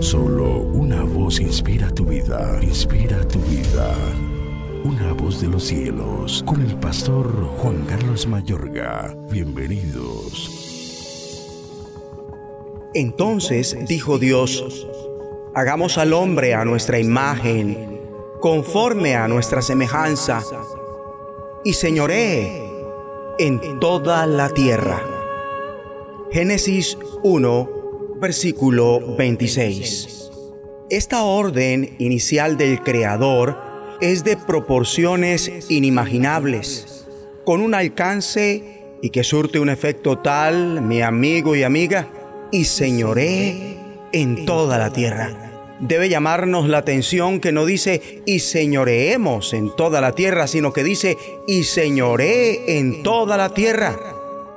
Solo una voz inspira tu vida, inspira tu vida. Una voz de los cielos, con el pastor Juan Carlos Mayorga. Bienvenidos. Entonces dijo Dios, hagamos al hombre a nuestra imagen, conforme a nuestra semejanza, y señoree en toda la tierra. Génesis 1, versículo 26. Esta orden inicial del Creador es de proporciones inimaginables, con un alcance y que surte un efecto tal, mi amigo y amiga, y señoré en toda la tierra. Debe llamarnos la atención que no dice y señoreemos en toda la tierra, sino que dice y señoré en toda la tierra.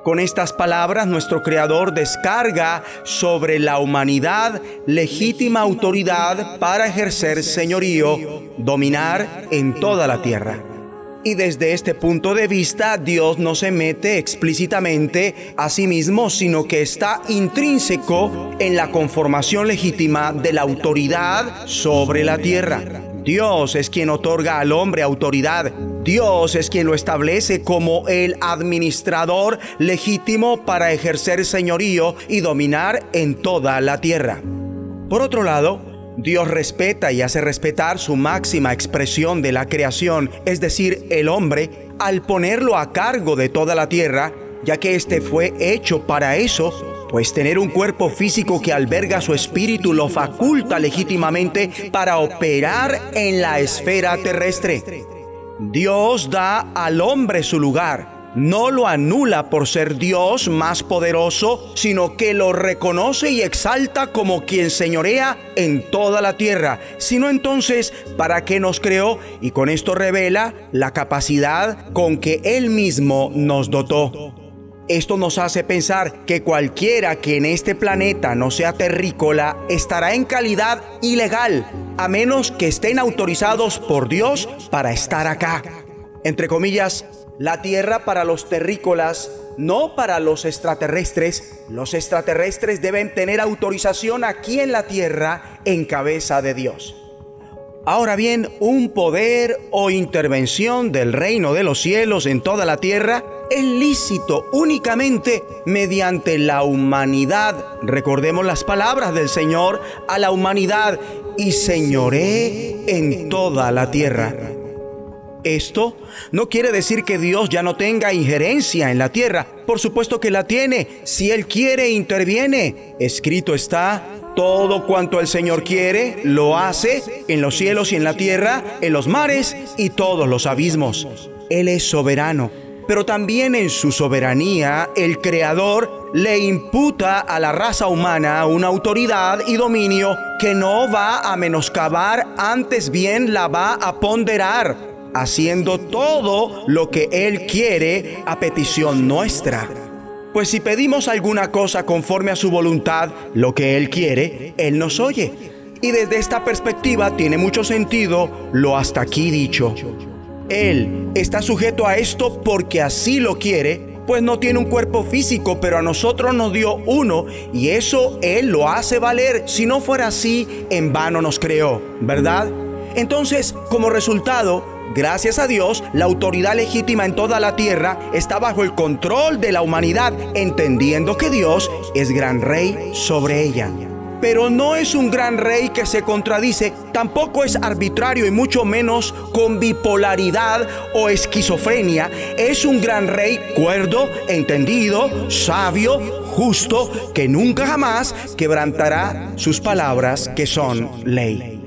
Con estas palabras nuestro Creador descarga sobre la humanidad legítima autoridad para ejercer señorío, dominar en toda la tierra. Y desde este punto de vista, Dios no se mete explícitamente a sí mismo, sino que está intrínseco en la conformación legítima de la autoridad sobre la tierra. Dios es quien otorga al hombre autoridad. Dios es quien lo establece como el administrador legítimo para ejercer señorío y dominar en toda la tierra. Por otro lado, Dios respeta y hace respetar su máxima expresión de la creación, es decir, el hombre, al ponerlo a cargo de toda la tierra, ya que éste fue hecho para eso, pues tener un cuerpo físico que alberga su espíritu lo faculta legítimamente para operar en la esfera terrestre. Dios da al hombre su lugar no lo anula por ser Dios más poderoso, sino que lo reconoce y exalta como quien señorea en toda la tierra, sino entonces para qué nos creó y con esto revela la capacidad con que Él mismo nos dotó. Esto nos hace pensar que cualquiera que en este planeta no sea terrícola estará en calidad ilegal, a menos que estén autorizados por Dios para estar acá. Entre comillas, la tierra para los terrícolas, no para los extraterrestres. Los extraterrestres deben tener autorización aquí en la tierra en cabeza de Dios. Ahora bien, un poder o intervención del reino de los cielos en toda la tierra es lícito únicamente mediante la humanidad. Recordemos las palabras del Señor a la humanidad y señoré en toda la tierra. Esto no quiere decir que Dios ya no tenga injerencia en la tierra. Por supuesto que la tiene. Si Él quiere, interviene. Escrito está, todo cuanto el Señor quiere, lo hace en los cielos y en la tierra, en los mares y todos los abismos. Él es soberano. Pero también en su soberanía, el Creador le imputa a la raza humana una autoridad y dominio que no va a menoscabar, antes bien la va a ponderar haciendo todo lo que Él quiere a petición nuestra. Pues si pedimos alguna cosa conforme a su voluntad, lo que Él quiere, Él nos oye. Y desde esta perspectiva tiene mucho sentido lo hasta aquí dicho. Él está sujeto a esto porque así lo quiere, pues no tiene un cuerpo físico, pero a nosotros nos dio uno y eso Él lo hace valer. Si no fuera así, en vano nos creó, ¿verdad? Entonces, como resultado, Gracias a Dios, la autoridad legítima en toda la tierra está bajo el control de la humanidad, entendiendo que Dios es gran rey sobre ella. Pero no es un gran rey que se contradice, tampoco es arbitrario y mucho menos con bipolaridad o esquizofrenia. Es un gran rey cuerdo, entendido, sabio, justo, que nunca jamás quebrantará sus palabras que son ley.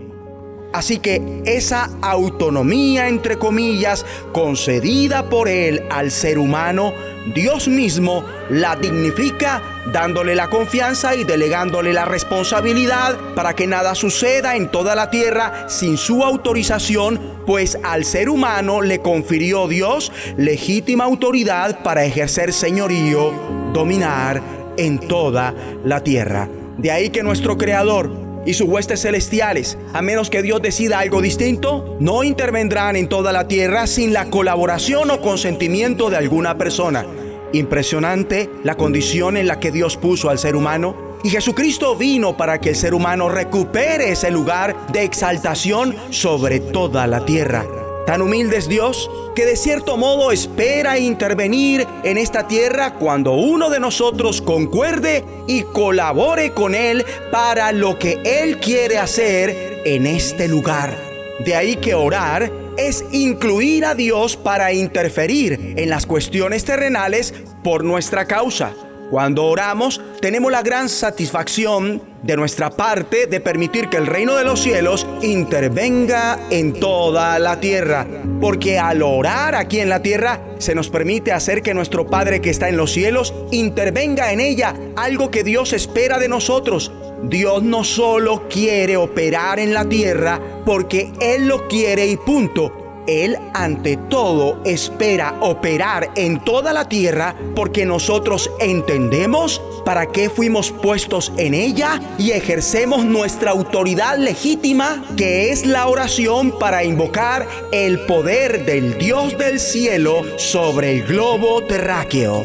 Así que esa autonomía, entre comillas, concedida por Él al ser humano, Dios mismo la dignifica dándole la confianza y delegándole la responsabilidad para que nada suceda en toda la tierra sin su autorización, pues al ser humano le confirió Dios legítima autoridad para ejercer señorío, dominar en toda la tierra. De ahí que nuestro Creador y sus huestes celestiales, a menos que Dios decida algo distinto, no intervendrán en toda la tierra sin la colaboración o consentimiento de alguna persona. Impresionante la condición en la que Dios puso al ser humano Y Jesucristo vino para que el ser humano recupere ese lugar de exaltación sobre toda la tierra. Tan humilde es Dios que de cierto modo espera intervenir en esta tierra cuando uno de nosotros concuerde y colabore con Él para lo que Él quiere hacer en este lugar. De ahí que orar es incluir a Dios para interferir en las cuestiones terrenales por nuestra causa. Cuando oramos, tenemos la gran satisfacción de nuestra parte de permitir que el reino de los cielos intervenga en toda la tierra. Porque al orar aquí en la tierra, se nos permite hacer que nuestro Padre que está en los cielos intervenga en ella, algo que Dios espera de nosotros. Dios no solo quiere operar en la tierra porque Él lo quiere y punto él ante todo espera operar en toda la tierra porque nosotros entendemos para qué fuimos puestos en ella y ejercemos nuestra autoridad legítima que es la oración para invocar el poder del Dios del cielo sobre el globo terráqueo.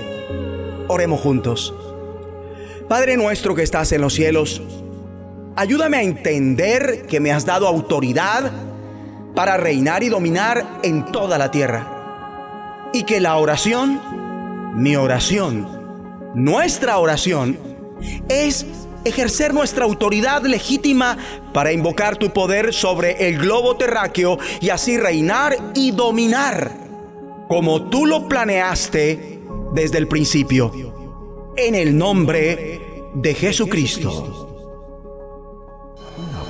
Oremos juntos. Padre nuestro que estás en los cielos, ayúdame a entender que me has dado autoridad para reinar y dominar en toda la tierra. Y que la oración, mi oración, nuestra oración, es ejercer nuestra autoridad legítima para invocar tu poder sobre el globo terráqueo y así reinar y dominar, como tú lo planeaste desde el principio, en el nombre de Jesucristo